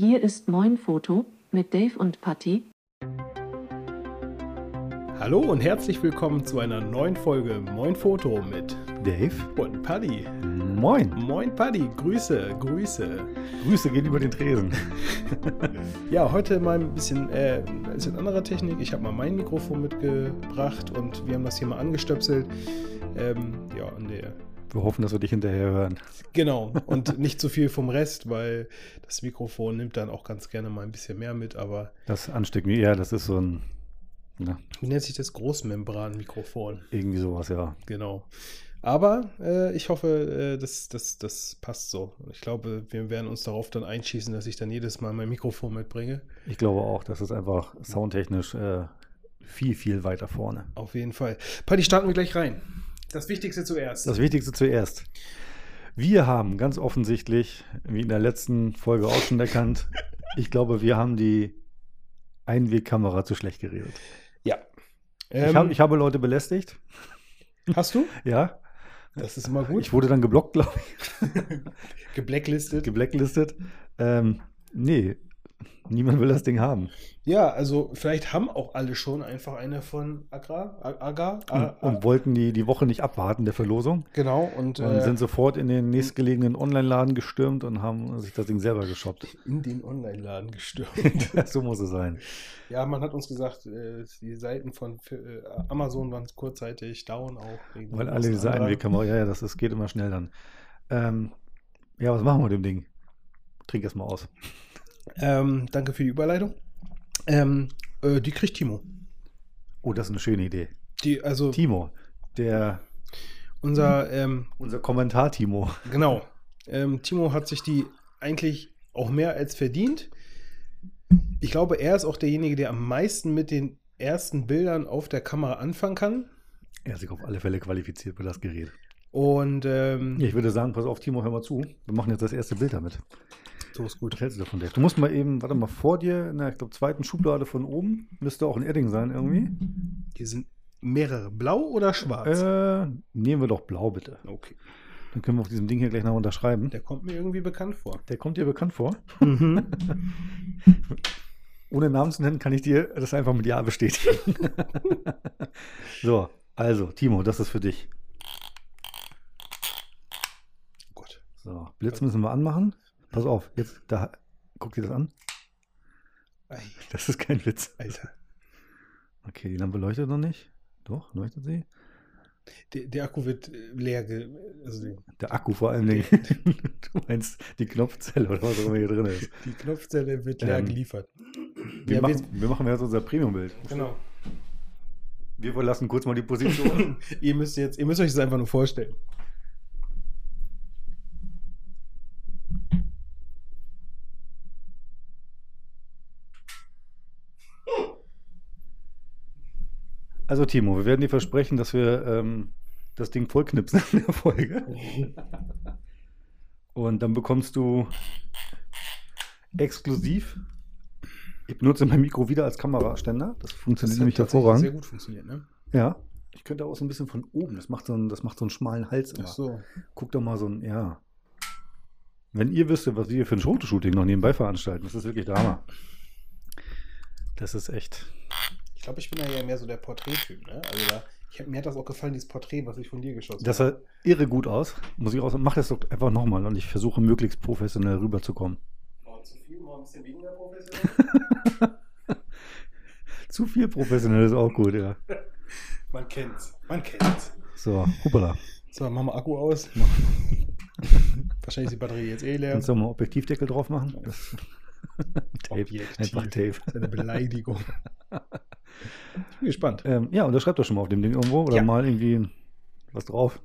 Hier ist Moin Foto mit Dave und Patty. Hallo und herzlich willkommen zu einer neuen Folge Moin Foto mit Dave. und Paddy. Moin. Moin Paddy, Grüße, Grüße. Grüße gehen über den Tresen. Ja, heute mal ein bisschen, äh, ein bisschen anderer Technik. Ich habe mal mein Mikrofon mitgebracht und wir haben das hier mal angestöpselt. Ähm, ja, und der, Wir hoffen, dass wir dich hinterher hören. genau. Und nicht zu viel vom Rest, weil das Mikrofon nimmt dann auch ganz gerne mal ein bisschen mehr mit. Aber Das Anstecken, ja, das ist so ein, na, wie nennt sich das? Großmembranmikrofon. irgendwie sowas, ja. Genau. Aber äh, ich hoffe, äh, das, das, das passt so. Ich glaube, wir werden uns darauf dann einschießen, dass ich dann jedes Mal mein Mikrofon mitbringe. Ich glaube auch, das ist einfach soundtechnisch äh, viel, viel weiter vorne. Auf jeden Fall. Paddy, starten wir gleich rein. Das Wichtigste zuerst. Das Wichtigste zuerst. Wir haben ganz offensichtlich, wie in der letzten Folge auch schon erkannt, ich glaube, wir haben die Einwegkamera zu schlecht geredet. ja. ich, Ähm, hab, ich habe Leute belästigt, hast du? ja. Das ist immer gut. Ich wurde dann geblockt, glaube ich. Geblacklistet. geblacklistet. Ähm, nee, niemand will das Ding haben. Ja, also vielleicht haben auch alle schon einfach eine von Agra. Agar. Und, und wollten die, die Woche nicht abwarten der Verlosung. genau. Und, Und äh, sind sofort in den nächstgelegenen Online-Laden gestürmt und haben sich das Ding selber geshoppt. in den Online-Laden gestürmt. so muss es sein. ja, man hat uns gesagt, äh, die Seiten von äh, Amazon waren kurzzeitig down auch. Weil alle diese. Einwegkamera, ja, ja, das, das geht immer schnell dann. Ähm, ja, was machen wir mit dem Ding? Trink erst mal aus. Ähm, danke für die Überleitung. Ähm, äh, die kriegt Timo. Oh, das ist eine schöne Idee. Die, also Timo, der, unser, ähm, unser Kommentar-Timo. genau. Ähm, Timo hat sich die eigentlich auch mehr als verdient. Ich glaube, er ist auch derjenige, der am meisten mit den ersten Bildern auf der Kamera anfangen kann. Er ist sich auf alle Fälle qualifiziert für das Gerät. Und ähm, Ich würde sagen, pass auf, Timo, hör mal zu. Wir machen jetzt das erste Bild damit. So ist gut. Was hältst du davon, Dave? Du musst mal eben, warte mal, vor dir in der, ich glaube, zweiten Schublade von oben, müsste auch ein Edding sein irgendwie. Hier sind mehrere. Blau oder schwarz? Äh, nehmen wir doch blau, bitte. okay. Dann können wir auf diesem Ding hier gleich noch unterschreiben. Der kommt mir irgendwie bekannt vor. Der kommt dir bekannt vor. Mhm. Ohne Namen zu nennen, kann ich dir das einfach mit Ja bestätigen. so, also, Timo, das ist für dich. Gott. So, Blitz müssen wir anmachen. Pass auf, jetzt, da, guck dir das an. Das ist kein Witz. Alter. Okay, die Lampe leuchtet noch nicht. Doch, leuchtet sie? Der, der Akku wird äh, leer. Also Der Akku vor allen Dingen. du meinst die Knopfzelle oder was auch immer hier drin ist. die Knopfzelle wird leer Ähm, geliefert. Wir, Ja, machen, wir machen jetzt unser Premium-Bild. Genau. Wir verlassen kurz mal die Position. ihr müsst jetzt, ihr müsst euch das einfach nur vorstellen. Also Timo, wir werden dir versprechen, dass wir ähm, das Ding vollknipsen in der Folge. Und dann bekommst du exklusiv. Ich benutze mein Mikro wieder als Kameraständer. Das funktioniert nämlich tatsächlich sehr hervorragend. gut funktioniert, ne? Ja. Ich könnte auch so ein bisschen von oben. Das macht so einen, das macht so einen schmalen Hals immer. Ach so. Guck doch mal so ein, ja. Wenn ihr wüsstet, was wir für ein Fotoshooting noch nebenbei veranstalten, das ist wirklich Hammer. Das ist echt. Ich glaube, ich bin ja mehr so der Porträttyp, ne? Also da, ich, mir hat das auch gefallen, dieses Porträt, was ich von dir geschossen Das habe. sah irre gut aus. Muss ich sagen, mach das doch einfach nochmal und ich versuche möglichst professionell rüberzukommen. Zu viel, mal ein bisschen weniger professionell. Zu viel professionell ist auch gut, ja. Man kennt's. Man kennt's. So, hoppala. So, machen wir Akku aus. Wahrscheinlich ist die Batterie jetzt eh leer. Kannst du mal Objektivdeckel drauf machen? Das Tape. Objektiv. Einfach Tape. Das ist eine Beleidigung. Ich bin gespannt. Ähm, ja, unterschreibt doch schon mal auf dem Ding irgendwo oder Ja. mal irgendwie was drauf.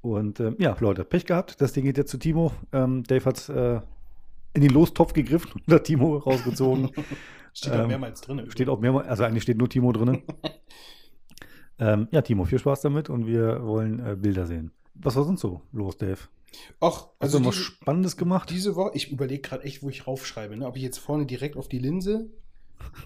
Und ähm, ja, Leute, Pech gehabt. Das Ding geht jetzt zu Timo. Ähm, Dave hat äh, in den Lostopf gegriffen und hat Timo rausgezogen. Steht da Ähm, mehrmals drin. Steht auch mehrmals, also eigentlich steht nur Timo drin. ähm, ja, Timo, viel Spaß damit und wir wollen äh, Bilder sehen. Was war sonst so los, Dave? Ach, Hast also du was diese, Spannendes gemacht? diese Woche, ich überlege gerade echt, wo ich raufschreibe. Ne? Ob ich jetzt vorne direkt auf die Linse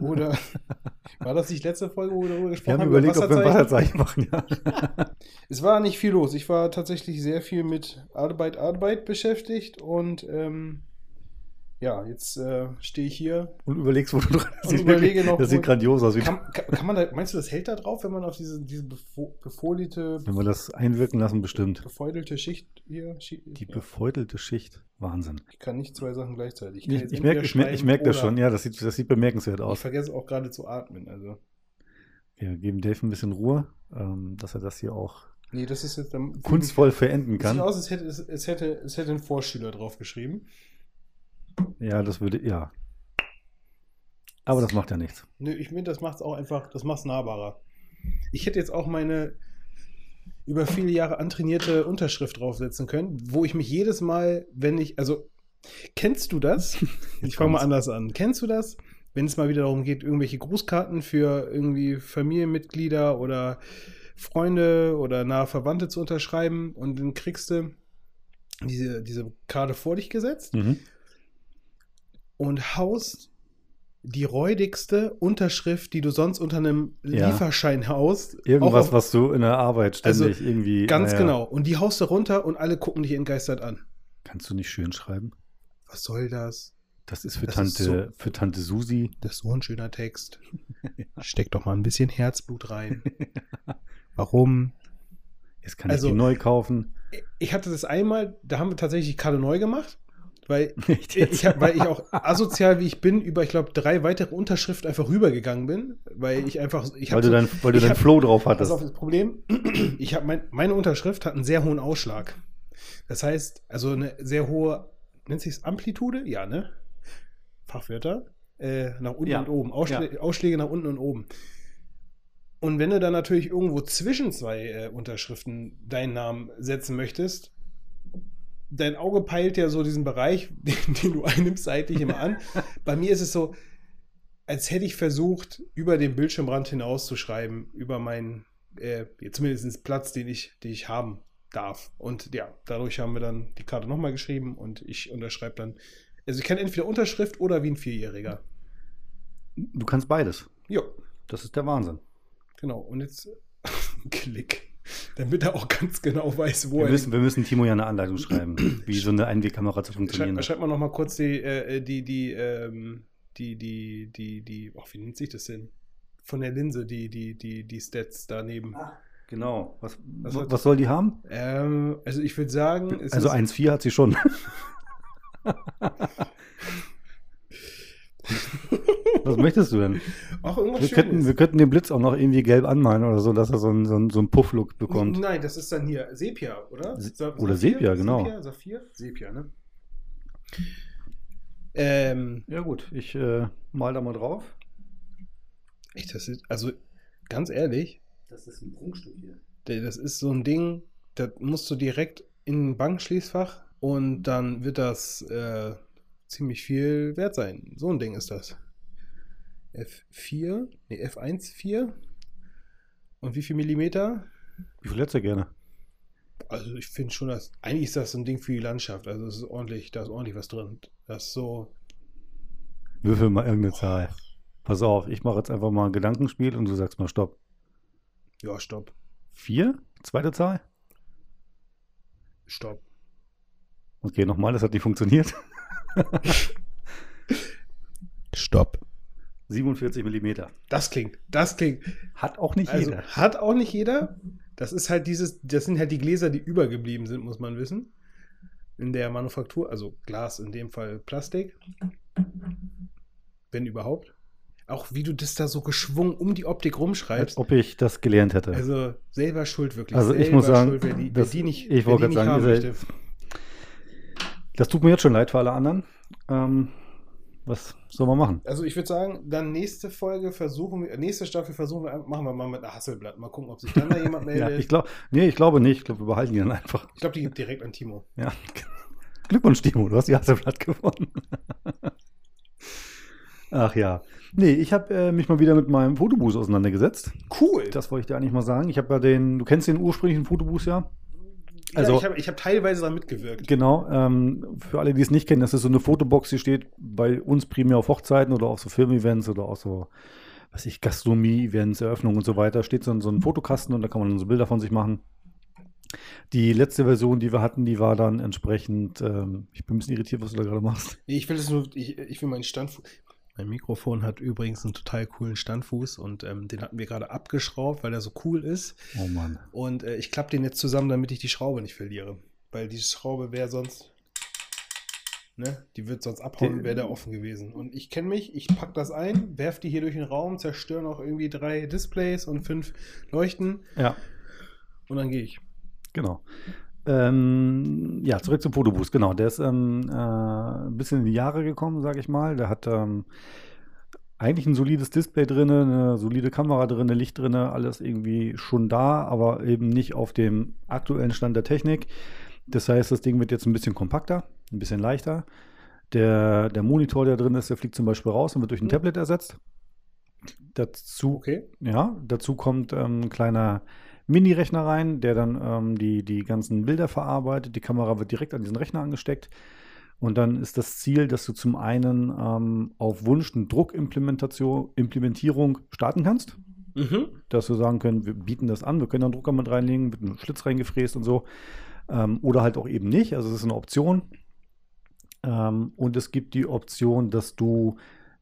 oder war das nicht letzte Folge, wo wir darüber wir gesprochen haben über überlegt, ob wir ein Wasserzeichen? Wasserzeichen machen. Ja. Es war nicht viel los. Ich war tatsächlich sehr viel mit Arbeit, Arbeit beschäftigt und ähm, ja, jetzt äh, stehe ich hier. Und überlegst, wo du dran Und überlege noch, Das sieht grandios aus. Kann, kann, man da, meinst du, das hält da drauf, wenn man auf diese, diese befo befolierte, wenn wir das einwirken lassen, bestimmt. befeudelte Schicht hier schi- Die ja. befeutelte Schicht. Wahnsinn. Ich kann nicht zwei Sachen gleichzeitig. Ich, ich, ich merke ich merk, ich das schon. Ja, das sieht, das sieht bemerkenswert Ich aus. vergesse auch gerade zu atmen. Also. Wir geben Dave ein bisschen Ruhe, ähm, dass er das hier auch Nee, das ist jetzt dann kunstvoll verenden Sieht kann. aus, als hätte es, es, hätte, es hätte ein Vorschüler drauf geschrieben. Ja, das würde, ja. Aber das macht ja nichts. Nö, ich finde, das macht es auch einfach, das macht es nahbarer. Ich hätte jetzt auch meine über viele Jahre antrainierte Unterschrift draufsetzen können, wo ich mich jedes Mal, wenn ich, also, kennst du das? Ich fange mal anders an. Kennst du das, wenn es mal wieder darum geht, irgendwelche Grußkarten für irgendwie Familienmitglieder oder Freunde oder nahe Verwandte zu unterschreiben und dann kriegst du diese, diese Karte vor dich gesetzt Mhm. Und haust die räudigste Unterschrift, die du sonst unter einem Ja. Lieferschein haust. Irgendwas, auf- was du in der Arbeit Also, ständig irgendwie. Ganz naja, genau. Und die haust du runter und alle gucken dich entgeistert an. Kannst du nicht schön schreiben? Was soll das? Das ist für Das Tante, ist so- für Tante Susi. Das ist so ein schöner Text. Steck doch mal ein bisschen Herzblut rein. Warum? Jetzt kann Also- ich die neu kaufen. Ich hatte das einmal, da haben wir tatsächlich Karte neu gemacht, weil ich, hab, weil ich auch asozial wie ich bin über, ich glaube, drei weitere Unterschriften einfach rübergegangen bin, weil ich einfach, ich weil hab du so- dein, weil du ich dein hab- Flow drauf Pass hattest. auf, das Problem, ich habe mein, meine Unterschrift hat einen sehr hohen Ausschlag. Das heißt, also eine sehr hohe, nennt sich Amplitude? Ja, ne? Fachwörter. Äh, nach unten Ja. und oben. Ausschlä Ausschläge nach unten und oben. Und wenn du dann natürlich irgendwo zwischen zwei äh, Unterschriften deinen Namen setzen möchtest, dein Auge peilt ja so diesen Bereich, den, den du einnimmst, seitlich immer an. Bei mir ist es so, als hätte ich versucht, über den Bildschirmrand hinaus zu schreiben, über meinen, äh, zumindest Platz, den ich, den ich haben darf. Und ja, dadurch haben wir dann die Karte nochmal geschrieben und ich unterschreibe dann. Also ich kann entweder Unterschrift oder wie ein Vierjähriger. Du kannst beides. Jo, Das ist der Wahnsinn. genau. Und jetzt Klick. Damit er auch ganz genau weiß, wo Wir er müssen, wir müssen Timo ja eine Anleitung schreiben, wie so eine Einwegkamera zu funktionieren Schreib, hat. schreib mal noch mal kurz die, äh, die, die, ähm, die, die, die, die, ach, wie nennt sich das denn? Von der Linse, die, die, die, die Stats daneben. Genau. Was, Was hat- was soll die haben? Ähm, also ich würde sagen, es Also ist, 1,4 hat sie schon. Was möchtest du denn? auch irgendwas Wir könnten, Schönes. wir könnten den Blitz auch noch irgendwie gelb anmalen oder so, dass er so einen, so einen, so einen Puff-Look bekommt. Nein, das ist dann hier Sepia, oder? Se- Sa- oder Saphir? Sepia, genau. Sepia, Saphir? Sepia, ne? Ähm, Ja gut, ich äh, mal da mal drauf. echt, das ist, also ganz ehrlich, Das ist ein Prunkstück hier. Das ist so ein Ding, das musst du direkt in ein Bankschließfach und dann wird das äh, ziemlich viel wert sein. So ein Ding ist das. F4, nee, F1,4. Und wie viel Millimeter? Wie viel hättest du gerne? Also ich finde schon, dass eigentlich ist das so ein Ding für die Landschaft. Also es ist ordentlich, da ist ordentlich was drin. Das ist so, Würfel mal irgendeine Zahl. Pass auf, ich mache jetzt einfach mal ein Gedankenspiel und du sagst mal Stopp. ja, stopp, Vier? Zweite Zahl? stopp. Okay, nochmal, das hat nicht funktioniert. Stopp. 47 Millimeter. Das klingt, das klingt. Hat auch nicht Also jeder. hat auch nicht jeder. Das ist halt dieses, das sind halt die Gläser, die übergeblieben sind, muss man wissen. In der Manufaktur, also Glas, in dem Fall Plastik. Wenn überhaupt. Auch wie du das da so geschwungen um die Optik Als rumschreibst. ob ich das gelernt hätte. Also selber schuld wirklich. Also ich muss sagen, schuld, wer die, wer das- die nicht, ich wollte gerade sagen, das tut mir jetzt schon leid für alle anderen. Ähm, was soll man machen? Also ich würde sagen, dann nächste Folge versuchen wir, nächste Staffel versuchen wir, machen wir mal mit einer Hasselblatt. Mal gucken, ob sich dann da jemand meldet. Ja, ich glaube, nee, ich glaube nicht. Ich glaube, wir behalten die dann einfach. ich glaube, die geht direkt an Timo. Ja. Glückwunsch, Timo, du hast die Hasselblatt gewonnen. Ach ja. Nee, ich habe äh, mich mal wieder mit meinem Fotobus auseinandergesetzt. Cool. Das wollte ich dir eigentlich mal sagen. Ich habe ja den, du kennst den ursprünglichen Fotobus ja? Ja, also- ich habe ich hab teilweise daran mitgewirkt. Genau. Ähm, für alle, die es nicht kennen, das ist so eine Fotobox, die steht bei uns primär auf Hochzeiten oder auf so Filmevents oder auch so, was ich, Gastronomie-Events, Eröffnungen und so weiter. Steht so, ein- so ein Fotokasten und da kann man dann so Bilder von sich machen. Die letzte Version, die wir hatten, die war dann entsprechend, ähm, ich bin ein bisschen irritiert, was du da gerade machst. Ich will es nur, ich, ich will meinen Standfuß. Mein Mikrofon hat übrigens einen total coolen Standfuß und ähm, den hatten wir gerade abgeschraubt, weil der so cool ist. Oh Mann. Und äh, ich klappe den jetzt zusammen, damit ich die Schraube nicht verliere. Weil die Schraube wäre sonst. Ne? Die wird sonst abhauen, wäre der offen gewesen. Und ich kenne mich, ich packe das ein, werfe die hier durch den Raum, zerstöre noch irgendwie drei Displays und fünf Leuchten Ja, und dann gehe ich. genau. Ähm, ja, zurück zum Fotoboost, genau. Der ist ähm, äh, ein bisschen in die Jahre gekommen, sage ich mal. Der hat ähm, eigentlich ein solides Display drin, eine solide Kamera drin, Licht drin, alles irgendwie schon da, aber eben nicht auf dem aktuellen Stand der Technik. Das heißt, das Ding wird jetzt ein bisschen kompakter, ein bisschen leichter. Der, der Monitor, der drin ist, der fliegt zum Beispiel raus und wird durch ein Mhm. Tablet ersetzt. Dazu Okay. ja, dazu kommt ähm, ein kleiner Mini-Rechner rein, der dann ähm, die, die ganzen Bilder verarbeitet. Die Kamera wird direkt an diesen Rechner angesteckt. Und dann ist das Ziel, dass du zum einen ähm, auf Wunsch eine Druckimplementation, Implementierung starten kannst. Mhm. Dass wir sagen können, wir bieten das an, wir können da einen Drucker mit reinlegen, wird ein Schlitz reingefräst und so. Ähm, oder halt auch eben nicht. Also es ist eine Option. Ähm, und es gibt die Option, dass du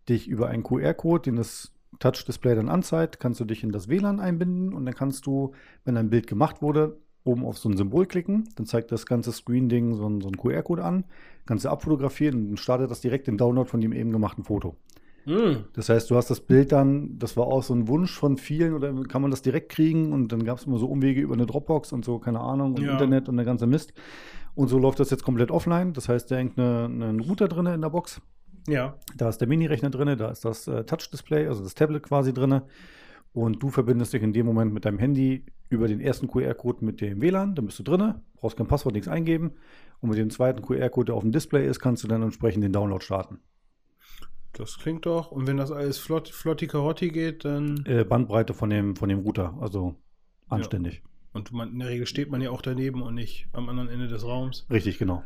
dich über einen QR-Code, den das Touch-Display dann anzeigt, kannst du dich in das WLAN einbinden und dann kannst du, wenn ein Bild gemacht wurde, oben auf so ein Symbol klicken. Dann zeigt das ganze Screen-Ding so, ein- so einen QR-Code an, kannst du abfotografieren und startet das direkt den Download von dem eben gemachten Foto. Mhm. Das heißt, du hast das Bild dann, das war auch so ein Wunsch von vielen, oder kann man das direkt kriegen? Und dann gab es immer so Umwege über eine Dropbox und so, keine Ahnung, und Ja. Internet und der ganze Mist. Und so läuft das jetzt komplett offline. Das heißt, da hängt eine, einen Router drin in der Box. Ja. Da ist der Mini-Rechner drin, da ist das äh, Touch-Display, also das Tablet quasi drin. Und du verbindest dich in dem Moment mit deinem Handy über den ersten QR-Code mit dem WLAN. Dann bist du drin, brauchst kein Passwort, nichts eingeben. Und mit dem zweiten QR-Code, der auf dem Display ist, kannst du dann entsprechend den Download starten. Das klingt doch. Und wenn das alles flott, flotti Karotti geht, dann. Äh, Bandbreite von dem, von dem Router, also anständig. Und man, in der Regel steht man ja auch daneben und nicht am anderen Ende des Raums. Richtig, genau.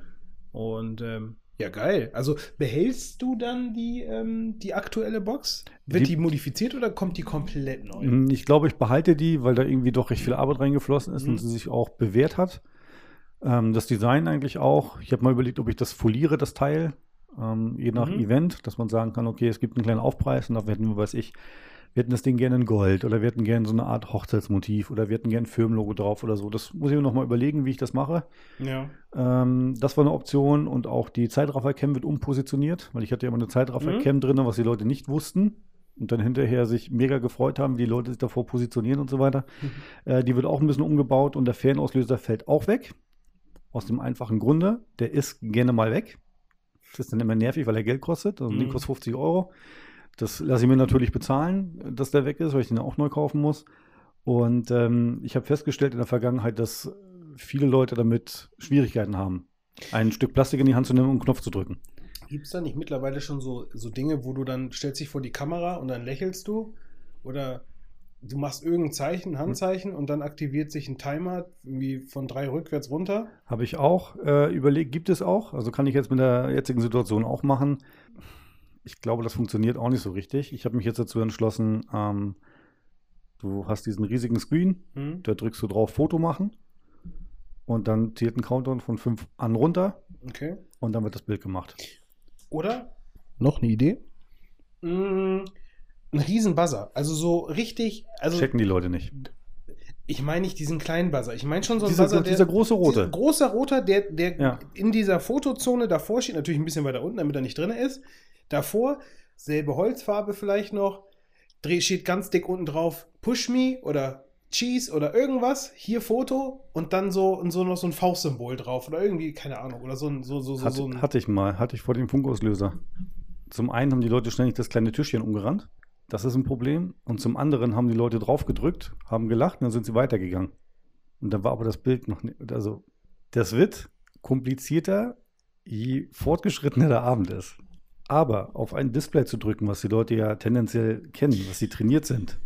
Und ähm, ja, geil. Also behältst du dann die, ähm, die aktuelle Box? Wird Die- die, modifiziert oder kommt die komplett neu? Mm, Ich glaube, ich behalte die, weil da irgendwie doch recht viel Arbeit reingeflossen ist Mhm. und sie sich auch bewährt hat. Ähm, das Design eigentlich auch. Ich habe mal überlegt, ob ich das foliere, das Teil, ähm, je nach Mhm. Event, dass man sagen kann, okay, es gibt einen kleinen Aufpreis und dafür hätten wir, weiß ich, wir hätten das Ding gerne in Gold oder wir hätten gerne so eine Art Hochzeitsmotiv oder wir hätten gerne ein Firmenlogo drauf oder so. Das muss ich mir noch mal überlegen, wie ich das mache. Ja. Ähm, das war eine Option und auch die Zeitraffer-Cam wird umpositioniert, weil ich hatte ja immer eine Zeitraffer-Cam drin, was die Leute nicht wussten und dann hinterher sich mega gefreut haben, wie die Leute sich davor positionieren und so weiter. Äh, die wird auch ein bisschen umgebaut und der Fernauslöser fällt auch weg. Aus dem einfachen Grunde, der ist gerne mal weg. Das ist dann immer nervig, weil er Geld kostet. Also, Mhm. kostet 50 Euro. Das lasse ich mir natürlich bezahlen, dass der weg ist, weil ich den auch neu kaufen muss. Und ähm, ich habe festgestellt in der Vergangenheit, dass viele Leute damit Schwierigkeiten haben, ein Stück Plastik in die Hand zu nehmen und einen Knopf zu drücken. Gibt es da nicht mittlerweile schon so, so Dinge, wo du dann stellst dich vor die Kamera und dann lächelst du? Oder du machst irgendein Zeichen, Handzeichen und dann aktiviert sich ein Timer irgendwie von drei rückwärts runter? Habe ich auch äh, überlegt, gibt es auch. Also kann ich jetzt mit der jetzigen Situation auch machen. Ich glaube, das funktioniert auch nicht so richtig. Ich habe mich jetzt dazu entschlossen, ähm, du hast diesen riesigen Screen, Hm? da drückst du drauf Foto machen und dann zählt ein Countdown von 5 an runter Okay. und dann wird das Bild gemacht. Oder? Noch eine Idee? Mm, ein riesen Buzzer. Also so richtig. Also Checken die Leute nicht. ich meine nicht diesen kleinen Buzzer. Ich meine schon so einen Dieser, Buzzer, dieser große rote. Dieser großer roter, der, der Ja. in dieser Fotozone davor steht, natürlich ein bisschen weiter unten, damit er nicht drin ist. Davor, selbe Holzfarbe vielleicht noch, steht ganz dick unten drauf Push Me oder Cheese oder irgendwas, hier Foto und dann so, und so noch so ein Faustsymbol drauf oder irgendwie, keine Ahnung, oder so ein, so, so, so, Hat, so ein. hatte ich mal, hatte ich vor dem Funkauslöser. Zum einen haben die Leute ständig das kleine Tischchen umgerannt. Das ist ein Problem. Und zum anderen haben die Leute drauf gedrückt, haben gelacht und dann sind sie weitergegangen. Und dann war aber das Bild noch nicht. Also, das wird komplizierter, je fortgeschrittener der Abend ist. Aber auf ein Display zu drücken, was die Leute ja tendenziell kennen, was sie trainiert sind,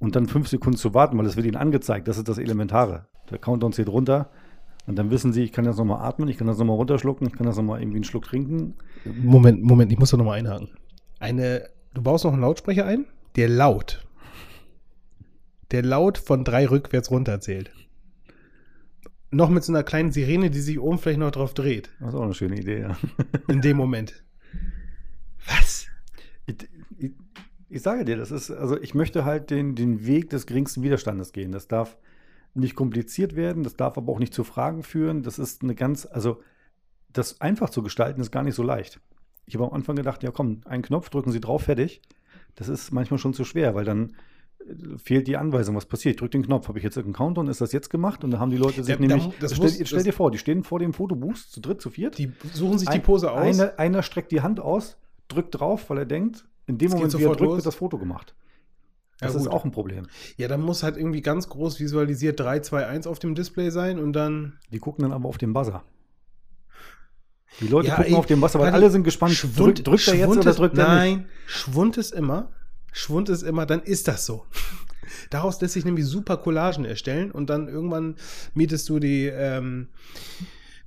und dann fünf Sekunden zu warten, weil das wird ihnen angezeigt, das ist das Elementare. Der Countdown zählt runter und dann wissen sie, ich kann jetzt nochmal atmen, ich kann das nochmal runterschlucken, ich kann das nochmal irgendwie einen Schluck trinken. Moment, Moment, ich muss da nochmal einhaken. Eine, du baust noch einen Lautsprecher ein, der laut, der laut von drei rückwärts runterzählt. noch mit so einer kleinen Sirene, die sich oben vielleicht noch drauf dreht. Das ist auch eine schöne Idee, ja. In dem Moment. Was? Ich, ich, ich sage dir, das ist, also ich möchte halt den, den Weg des geringsten Widerstandes gehen. Das darf nicht kompliziert werden, das darf aber auch nicht zu Fragen führen. Das ist eine ganz, also das einfach zu gestalten ist gar nicht so leicht. Ich habe am Anfang gedacht, ja komm, einen Knopf, drücken Sie drauf, fertig. Das ist manchmal schon zu schwer, weil dann äh, fehlt die Anweisung, was passiert. Ich drücke den Knopf, habe ich jetzt irgendeinen Countdown, ist das jetzt gemacht? Und dann haben die Leute sich Ja, nämlich, da- das stell, muss- stell das- dir vor, die stehen vor dem Fotoboost, zu dritt, zu viert. Die suchen sich die Ein- Pose aus. Eine, einer streckt die Hand aus, drückt drauf, weil er denkt, in dem Es Moment, wie er drückt, los. wird das Foto gemacht. Ja, Das ist gut. auch ein Problem. Ja, dann muss halt irgendwie ganz groß visualisiert 3, 2, 1 auf dem Display sein und dann. Die gucken dann aber auf den Buzzer. Die Leute Ja, gucken ey, auf den Buzzer, weil alle sind gespannt. Schwund, Drück, drückt er jetzt Schwund oder ist- drückt er nicht? Nein, Schwund ist immer. Schwund ist immer, dann ist das so. Daraus lässt sich nämlich super Collagen erstellen und dann irgendwann mietest du die ähm,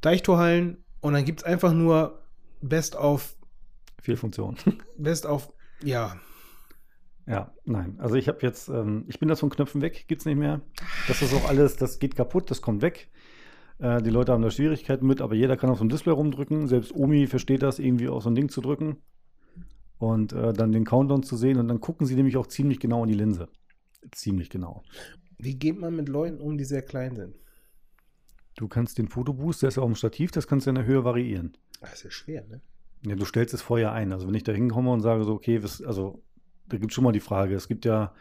Deichtorhallen und dann gibt es einfach nur Best auf, Viel Funktion. Best auf, ja. Ja, nein. Also ich habe jetzt, ähm, ich bin das von Knöpfen weg, gibt's nicht mehr. Das ist auch alles, das geht kaputt, das kommt weg. Äh, die Leute haben da Schwierigkeiten mit, aber jeder kann auf so einem Display rumdrücken. Selbst Omi versteht das, irgendwie auf so ein Ding zu drücken und äh, dann den Countdown zu sehen. Und dann gucken sie nämlich auch ziemlich genau in die Linse. Ziemlich genau. Wie geht man mit Leuten um, die sehr klein sind? Du kannst den Fotoboost, der ist ja auf dem Stativ, das kannst du in der Höhe variieren. Das ist ja schwer, ne? Ja, du stellst es vorher ein. Also wenn ich da hinkomme und sage so, okay, was, also da gibt es schon mal die Frage, es gibt ja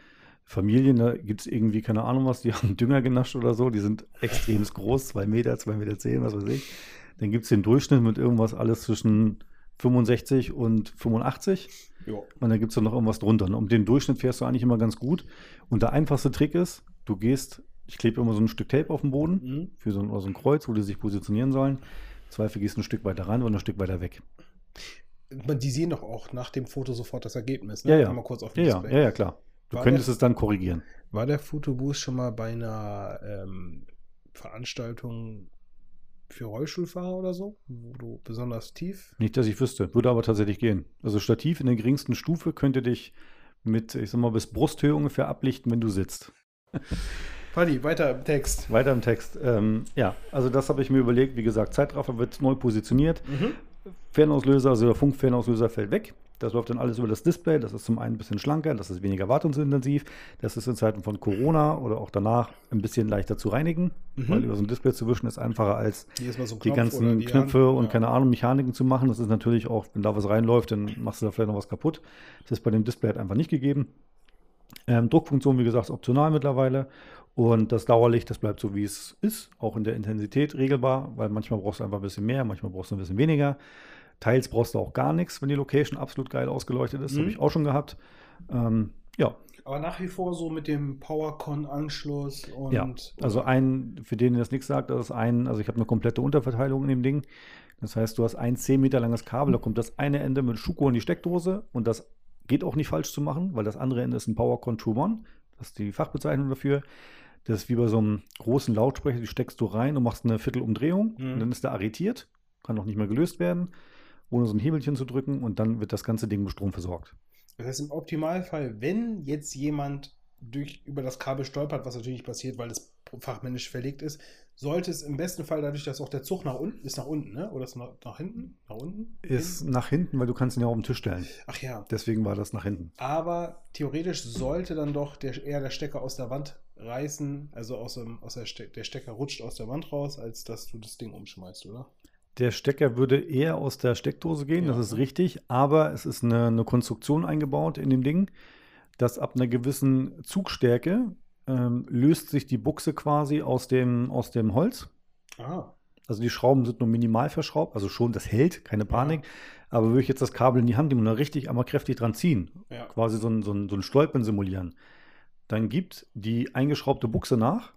Familien, da gibt es irgendwie, keine Ahnung was, die haben Dünger genascht oder so, die sind extrem groß, zwei Meter, zwei Meter zehn, was weiß ich. Dann gibt es den Durchschnitt mit irgendwas alles zwischen 65 und 85 Ja. und dann gibt es noch irgendwas drunter. Und um den Durchschnitt fährst du eigentlich immer ganz gut. Und der einfachste Trick ist, du gehst, ich klebe immer so ein Stück Tape auf den Boden Mhm. für so ein, so ein Kreuz, wo die sich positionieren sollen. Im Zweifel gehst du ein Stück weiter ran und ein Stück weiter weg. Man- Die sehen doch auch nach dem Foto sofort das Ergebnis. Ja, ja. Einmal kurz auf Ja, ja, ja, klar. Du War könntest der- es dann korrigieren. War der Fotoboost schon mal bei einer ähm, Veranstaltung für Rollstuhlfahrer oder so, wo du besonders tief? Nicht, dass ich wüsste, würde aber tatsächlich gehen. Also Stativ in der geringsten Stufe könnte dich mit, ich sag mal, bis Brusthöhe ungefähr ablichten, wenn du sitzt. Paddy, weiter im Text. Weiter im Text. Ähm, ja, also das habe ich mir überlegt. Wie gesagt, Zeitraffer wird neu positioniert. Mhm. Fernauslöser, also der Funkfernauslöser fällt weg. Das läuft dann alles über das Display. Das ist zum einen ein bisschen schlanker, das ist weniger wartungsintensiv. Das ist in Zeiten von Corona oder auch danach ein bisschen leichter zu reinigen, Mhm. weil über so ein Display zu wischen ist einfacher als so die ganzen die Knöpfe Hand. und Ja. keine Ahnung, Mechaniken zu machen. Das ist natürlich auch, wenn da was reinläuft, dann machst du da vielleicht noch was kaputt. Das ist bei dem Display halt einfach nicht gegeben. Ähm, Druckfunktion, wie gesagt, ist optional mittlerweile. Und das Dauerlicht, das bleibt so, wie es ist, auch in der Intensität regelbar, weil manchmal brauchst du einfach ein bisschen mehr, manchmal brauchst du ein bisschen weniger. Teils brauchst du auch gar nichts, wenn die Location absolut geil ausgeleuchtet ist. Mhm. Habe ich auch schon gehabt. Ähm, ja, Aber nach wie vor so mit dem PowerCon-Anschluss und. Ja, also ein, für den das nichts sagt, das ist ein, also ich habe eine komplette Unterverteilung in dem Ding. Das heißt, du hast ein 10 Meter langes Kabel, da kommt das eine Ende mit Schuko in die Steckdose und das geht auch nicht falsch zu machen, weil das andere Ende ist ein Power Control One. Das ist die Fachbezeichnung dafür. Das ist wie bei so einem großen Lautsprecher, die steckst du rein und machst eine Viertelumdrehung Mhm. und dann ist der arretiert, kann auch nicht mehr gelöst werden, ohne so ein Hebelchen zu drücken und dann wird das ganze Ding mit Strom versorgt. Das heißt, im Optimalfall, wenn jetzt jemand durch, über das Kabel stolpert, was natürlich nicht passiert, weil es fachmännisch verlegt ist, sollte es im besten Fall dadurch, dass auch der Zug nach unten ist, nach unten, ne? Oder ist nach, nach hinten? Nach unten? Ist nach hinten, weil du kannst ihn ja auf den Tisch stellen. Ach ja. Deswegen war das nach hinten. Aber theoretisch sollte dann doch der, eher der Stecker aus der Wand reißen, also aus dem, aus der, Ste der Stecker rutscht aus der Wand raus, als dass du das Ding umschmeißt, oder? Der Stecker würde eher aus der Steckdose gehen, Ja. das ist richtig, aber es ist eine, eine Konstruktion eingebaut in dem Ding, dass ab einer gewissen Zugstärke ähm, löst sich die Buchse quasi aus dem, aus dem Holz. Ah. Also die Schrauben sind nur minimal verschraubt, also schon, das hält, keine Panik. Aber würde ich jetzt das Kabel in die Hand nehmen und da richtig einmal kräftig dran ziehen, Ja. quasi so ein, so ein, so ein Stolpern simulieren, dann gibt die eingeschraubte Buchse nach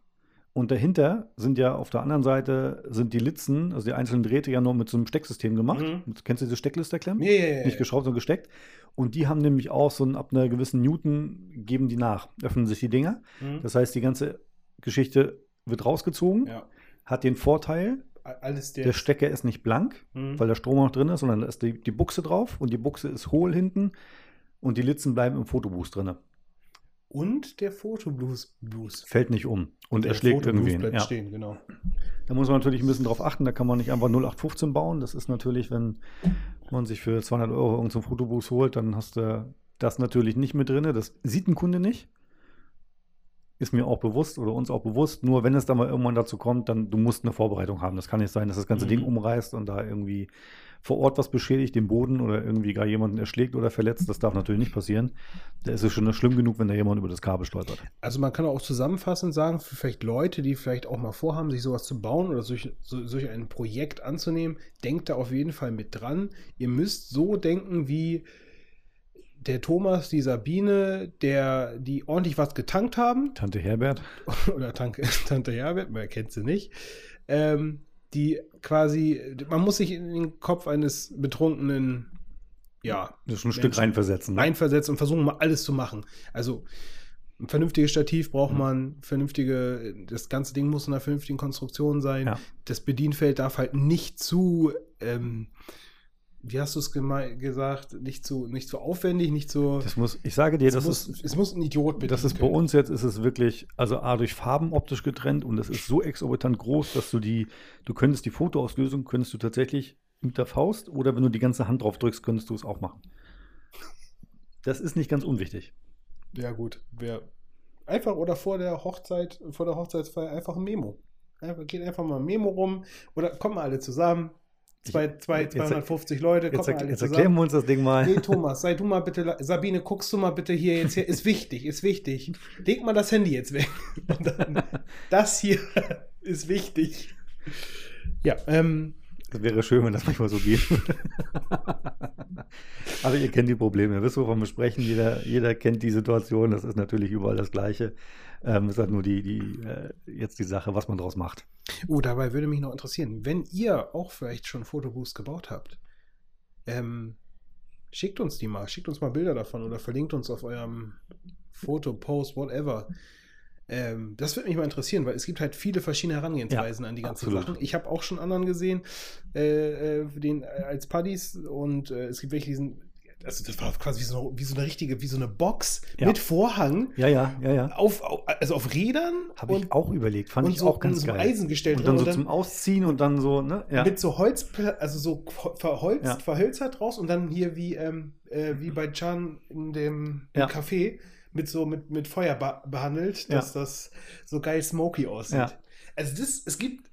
und dahinter sind ja auf der anderen Seite sind die Litzen, also die einzelnen Drähte ja nur mit so einem Stecksystem gemacht. Mhm. Kennst du diese Stecklisterklemmen? Ja, ja, ja, Nicht geschraubt, sondern gesteckt. Und die haben nämlich auch so ein, ab einer gewissen Newton geben die nach, öffnen sich die Dinger. Mhm. Das heißt, die ganze Geschichte wird rausgezogen, ja. hat den Vorteil, der Stecker ist nicht blank, Mhm. weil der Strom noch drin ist, sondern da ist die, die Buchse drauf und die Buchse ist hohl hinten und die Litzen bleiben im Fotoboost drin. Und der Fotoblues Blues. Fällt nicht um. Und Der er schlägt Fotoblues irgendwen. bleibt Ja. stehen, genau. Da muss man natürlich ein bisschen drauf achten. Da kann man nicht einfach 0815 bauen. Das ist natürlich, wenn man sich für 200 Euro irgendeinen Fotoboost holt, dann hast du das natürlich nicht mit drin. Das sieht ein Kunde nicht. Ist mir auch bewusst oder uns auch bewusst. Nur wenn es dann mal irgendwann dazu kommt, dann du musst eine Vorbereitung haben. Das kann nicht sein, dass das ganze Mhm. Ding umreißt und da irgendwie vor Ort was beschädigt, den Boden oder irgendwie gar jemanden erschlägt oder verletzt. Das darf natürlich nicht passieren. Da ist es schon schlimm genug, wenn da jemand über das Kabel stolpert. Also man kann auch zusammenfassend sagen, für vielleicht Leute, die vielleicht auch mal vorhaben, sich sowas zu bauen oder solch, so, solch ein Projekt anzunehmen, denkt da auf jeden Fall mit dran. Ihr müsst so denken wie der Thomas, die Sabine, der, die ordentlich was getankt haben, Tante Herbert, oder Tante, Tante Herbert, man kennt sie nicht, ähm, die quasi, man muss sich in den Kopf eines betrunkenen, ja, das ist ein Menschen Stück reinversetzen. ne? reinversetzt und versuchen mal alles zu machen. Also ein vernünftiges Stativ braucht Mhm. man, vernünftige, das ganze Ding muss in einer vernünftigen Konstruktion sein. Ja. Das Bedienfeld darf halt nicht zu, ähm, wie hast du es gesagt, nicht zu, nicht zu aufwendig, nicht so. Das muss, ich sage dir, es, das muss, ist es muss ein Idiot bedienen Das ist bei können. uns jetzt, ist es wirklich, also A, durch Farben optisch getrennt und das ist so exorbitant groß, dass du die, du könntest die Fotoauslösung, könntest du tatsächlich mit der Faust oder wenn du die ganze Hand drauf drückst, könntest du es auch machen. Das ist nicht ganz unwichtig. Ja, gut. Wer einfach oder vor der Hochzeit, vor der Hochzeitsfeier einfach ein Memo. Einfach, geht einfach mal ein Memo rum oder kommen alle zusammen. Zwei, zwei, Jetzt- 250 Leute, Jetzt, jetzt zusammen. erklären wir uns das Ding mal. Nee, Thomas, sei du mal bitte, Sabine, guckst du mal bitte hier jetzt her. Ist wichtig, ist wichtig. Leg mal das Handy jetzt weg. Und dann, das hier ist wichtig. Ja, ähm, Das wäre schön, wenn das manchmal so geht. Aber ihr kennt die Probleme, ihr wisst, wovon wir sprechen. Jeder, jeder kennt die Situation, das ist natürlich überall das Gleiche. Ähm, ist halt nur die, die, äh, jetzt die Sache, was man draus macht. oh, dabei würde mich noch interessieren, wenn ihr auch vielleicht schon Fotoboost gebaut habt, ähm, schickt uns die mal, schickt uns mal Bilder davon oder verlinkt uns auf eurem Foto, Post, whatever. Ähm, das würde mich mal interessieren, weil es gibt halt viele verschiedene Herangehensweisen Ja, an die ganzen absolut. Sachen. Ich habe auch schon anderen gesehen, äh, äh, den äh, als Puddies und äh, es gibt welche, die sind, also das war quasi wie so, wie so eine richtige, wie so eine Box Ja. mit Vorhang Ja, ja, ja, ja. auf, auf also auf Rädern Habe ich auch überlegt, fand und ich so, auch ganz und so geil. Eisengestell und drin dann so zum Ausziehen und dann so, ne? Ja. mit so Holz, also so verholzt, Ja. verhölzert draus und dann hier wie, ähm, äh, wie bei Chan in dem im Ja. Café mit so mit, mit Feuer be behandelt, dass das so geil smoky aussieht. Also das, es gibt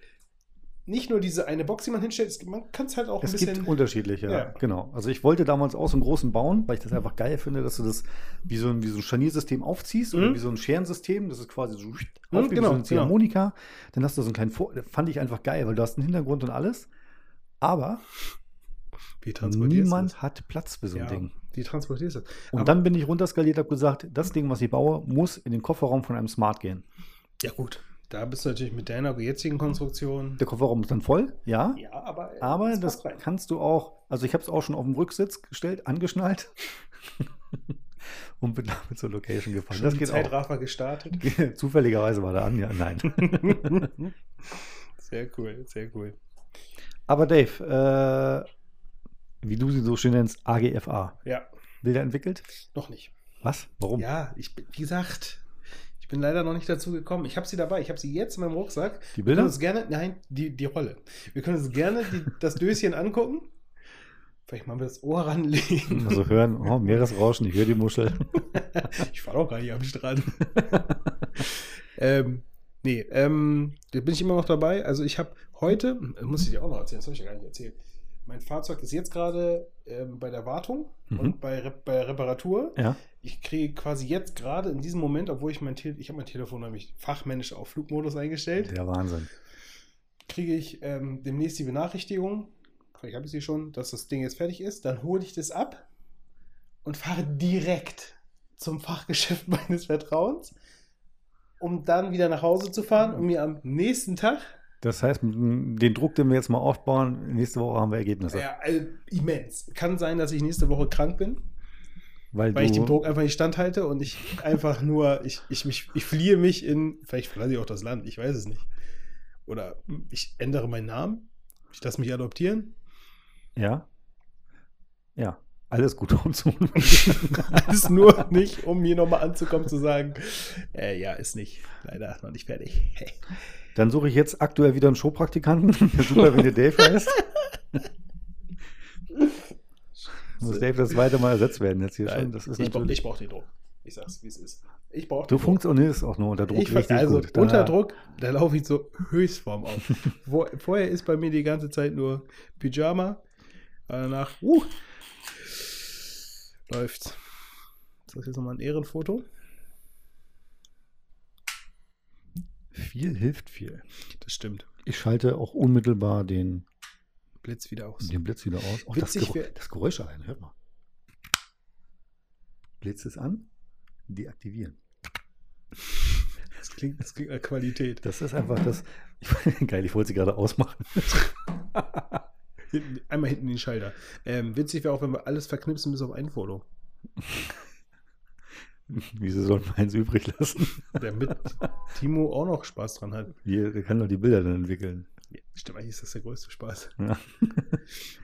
nicht nur diese eine Box, die man hinstellt, es gibt, man kann es halt auch Es ein gibt bisschen. unterschiedliche, ja. Genau. Also ich wollte damals auch so einen großen bauen, weil ich das einfach geil finde, dass du das wie so ein, wie so ein Scharniersystem aufziehst oder Mhm. wie so ein Scherensystem. Das ist quasi so Mhm, genau, so eine genau. Ziehharmonika. Dann hast du so einen kleinen Vor fand ich einfach geil, weil du hast einen Hintergrund und alles. Aber Wie niemand hat Platz für so ein Ja, Ding. Wie transportierst du das? Und Aber- dann bin ich runterskaliert, habe gesagt, das Ding, was ich baue, muss in den Kofferraum von einem Smart gehen. Ja, gut. Da bist du natürlich mit deiner jetzigen Konstruktion. Der Kofferraum ist dann voll, ja. Ja, aber. äh, Aber das rein. kannst du auch, also ich habe es auch schon auf dem Rücksitz gestellt, angeschnallt und bin damit zur Location gefahren. Schon das geht Zeitraffer gestartet. auch. Zufälligerweise war der an, ja, nein. sehr cool, sehr cool. Aber Dave, äh, wie du sie so schön nennst, AGFA, Ja, Bilder entwickelt? noch nicht. Was? Warum? Ja, ich bin, wie gesagt, bin leider noch nicht dazu gekommen. Ich habe sie dabei, ich habe sie jetzt in meinem Rucksack. Die Wir Bilder? können uns gerne, nein, die, die Rolle. Wir können uns gerne die, das Döschen angucken. Vielleicht mal das Ohr ranlegen. Also hören, oh, Meeresrauschen, ich höre die Muschel. Ich war doch gar nicht am Strand. ähm, nee, ähm, da bin ich immer noch dabei. Also ich habe heute, das muss ich dir auch noch erzählen, das habe ich ja gar nicht erzählt. Mein Fahrzeug ist jetzt gerade ähm, bei der Wartung Mhm. und bei, Re bei Reparatur. Ja, Ich kriege quasi jetzt gerade in diesem Moment, obwohl ich mein, Te ich habe mein Telefon nämlich fachmännisch auf Flugmodus eingestellt, der Wahnsinn. kriege ich ähm, demnächst die Benachrichtigung, vielleicht habe ich sie schon, dass das Ding jetzt fertig ist. Dann hole ich das ab und fahre direkt zum Fachgeschäft meines Vertrauens, um dann wieder nach Hause zu fahren und mir am nächsten Tag, Das heißt, mit dem- den Druck, den wir jetzt mal aufbauen, nächste Woche haben wir Ergebnisse. ja, also immens. Kann sein, dass ich nächste Woche krank bin, weil weil ich dem Druck einfach nicht standhalte und ich einfach nur, ich, ich, mich, ich fliehe mich in, vielleicht verlasse ich auch das Land, ich weiß es nicht. Oder ich ändere meinen Namen, ich lasse mich adoptieren. Ja. Ja. alles gut umzuholen. Alles nur nicht, um hier nochmal anzukommen, zu sagen, äh, ja, ist nicht, leider noch nicht fertig. Hey. Dann suche ich jetzt aktuell wieder einen Showpraktikanten. Super, wenn ihr Dave heißt. Muss Dave das zweite Mal ersetzt werden jetzt hier Nein, schon. Das ist ich brauche brauch den Druck. Ich sag's, wie es ist. Ich brauche Du funktionierst auch nur unter Druck Ich, also gut. Da- unter Druck, da laufe ich so Höchstform auf. Vor, vorher ist bei mir die ganze Zeit nur Pyjama. Danach uh, läuft's. Ist das jetzt nochmal ein Ehrenfoto? Viel hilft viel. Das stimmt. Ich schalte auch unmittelbar den, Blitz wieder aus. den Blitz wieder aus. Oh, das, Geräusch, das Geräusch allein, hört mal. Blitz ist an, deaktivieren. Das klingt, das klingt nach Qualität. Das ist einfach das. Ich, geil, ich wollte sie gerade ausmachen. Hinten, einmal hinten den Schalter. Ähm, witzig wäre auch, wenn wir alles verknipsen bis auf ein Foto. Wieso soll man eins übrig lassen? Damit Timo auch noch Spaß dran hat. Wir wir können doch die Bilder dann entwickeln. Ja, stimmt, eigentlich ist das der größte Spaß. Ja.